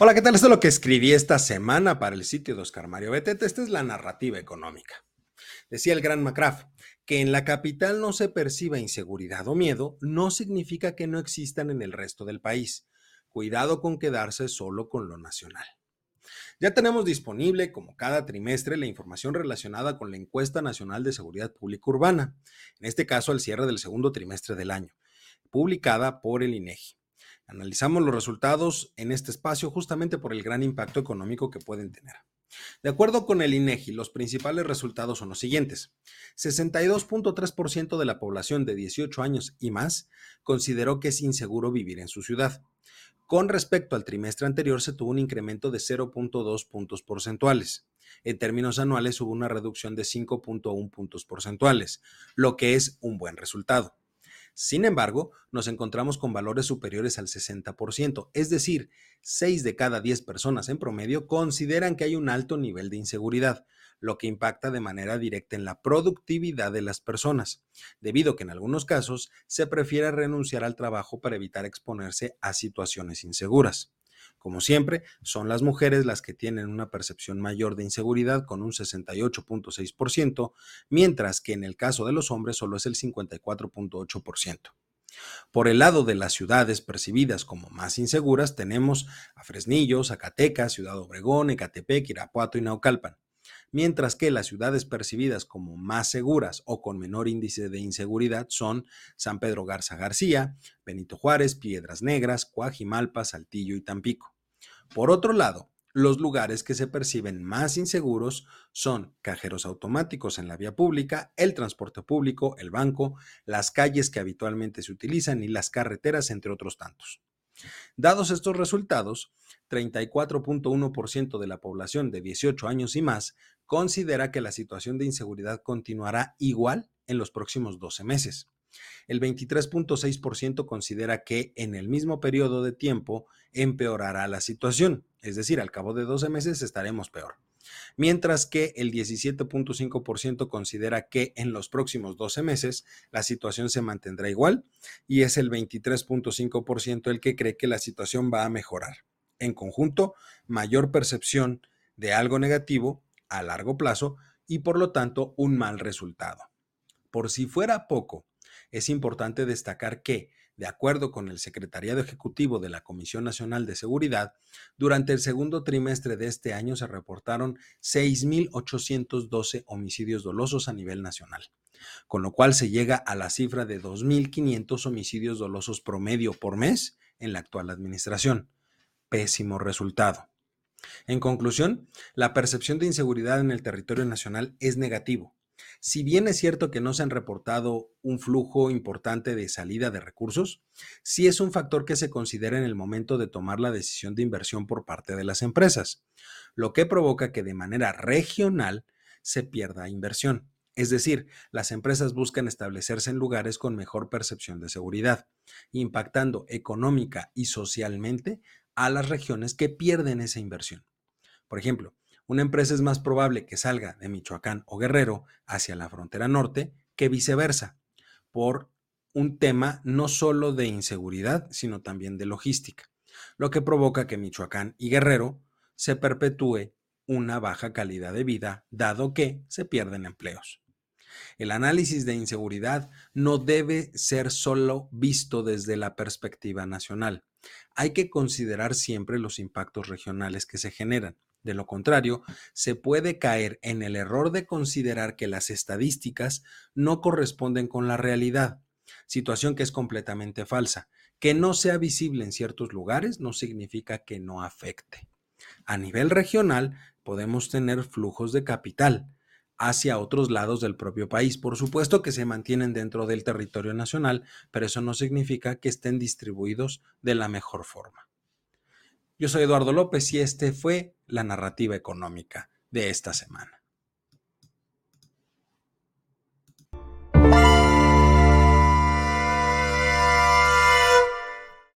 Hola, ¿qué tal? Esto es lo que escribí esta semana para el sitio de Oscar Mario Betete. Esta es la narrativa económica. Decía el gran McCraft que en la capital no se perciba inseguridad o miedo no significa que no existan en el resto del país. Cuidado con quedarse solo con lo nacional. Ya tenemos disponible, como cada trimestre, la información relacionada con la encuesta nacional de seguridad pública urbana, en este caso al cierre del segundo trimestre del año, publicada por el INEGI. Analizamos los resultados en este espacio justamente por el gran impacto económico que pueden tener. De acuerdo con el INEGI, los principales resultados son los siguientes. 62.3% de la población de 18 años y más consideró que es inseguro vivir en su ciudad. Con respecto al trimestre anterior se tuvo un incremento de 0.2 puntos porcentuales. En términos anuales hubo una reducción de 5.1 puntos porcentuales, lo que es un buen resultado. Sin embargo, nos encontramos con valores superiores al 60%, es decir, 6 de cada 10 personas en promedio consideran que hay un alto nivel de inseguridad, lo que impacta de manera directa en la productividad de las personas, debido a que en algunos casos se prefiere renunciar al trabajo para evitar exponerse a situaciones inseguras. Como siempre, son las mujeres las que tienen una percepción mayor de inseguridad con un 68.6%, mientras que en el caso de los hombres solo es el 54.8%. Por el lado de las ciudades percibidas como más inseguras, tenemos a Fresnillo, Zacatecas, Ciudad Obregón, Ecatepec, Irapuato y Naucalpan mientras que las ciudades percibidas como más seguras o con menor índice de inseguridad son San Pedro Garza García, Benito Juárez, Piedras Negras, Coajimalpa, Saltillo y Tampico. Por otro lado, los lugares que se perciben más inseguros son cajeros automáticos en la vía pública, el transporte público, el banco, las calles que habitualmente se utilizan y las carreteras, entre otros tantos. Dados estos resultados, 34.1% de la población de 18 años y más considera que la situación de inseguridad continuará igual en los próximos 12 meses. El 23.6% considera que en el mismo periodo de tiempo empeorará la situación, es decir, al cabo de 12 meses estaremos peor. Mientras que el 17.5% considera que en los próximos 12 meses la situación se mantendrá igual y es el 23.5% el que cree que la situación va a mejorar. En conjunto, mayor percepción de algo negativo a largo plazo y por lo tanto un mal resultado. Por si fuera poco, es importante destacar que, de acuerdo con el Secretariado Ejecutivo de la Comisión Nacional de Seguridad, durante el segundo trimestre de este año se reportaron 6.812 homicidios dolosos a nivel nacional, con lo cual se llega a la cifra de 2.500 homicidios dolosos promedio por mes en la actual administración. Pésimo resultado. En conclusión, la percepción de inseguridad en el territorio nacional es negativo. Si bien es cierto que no se han reportado un flujo importante de salida de recursos, sí es un factor que se considera en el momento de tomar la decisión de inversión por parte de las empresas, lo que provoca que de manera regional se pierda inversión. Es decir, las empresas buscan establecerse en lugares con mejor percepción de seguridad, impactando económica y socialmente a las regiones que pierden esa inversión. Por ejemplo, una empresa es más probable que salga de Michoacán o Guerrero hacia la frontera norte que viceversa, por un tema no solo de inseguridad, sino también de logística, lo que provoca que Michoacán y Guerrero se perpetúe una baja calidad de vida, dado que se pierden empleos. El análisis de inseguridad no debe ser solo visto desde la perspectiva nacional. Hay que considerar siempre los impactos regionales que se generan. De lo contrario, se puede caer en el error de considerar que las estadísticas no corresponden con la realidad, situación que es completamente falsa. Que no sea visible en ciertos lugares no significa que no afecte. A nivel regional, podemos tener flujos de capital, hacia otros lados del propio país. Por supuesto que se mantienen dentro del territorio nacional, pero eso no significa que estén distribuidos de la mejor forma. Yo soy Eduardo López y este fue la narrativa económica de esta semana.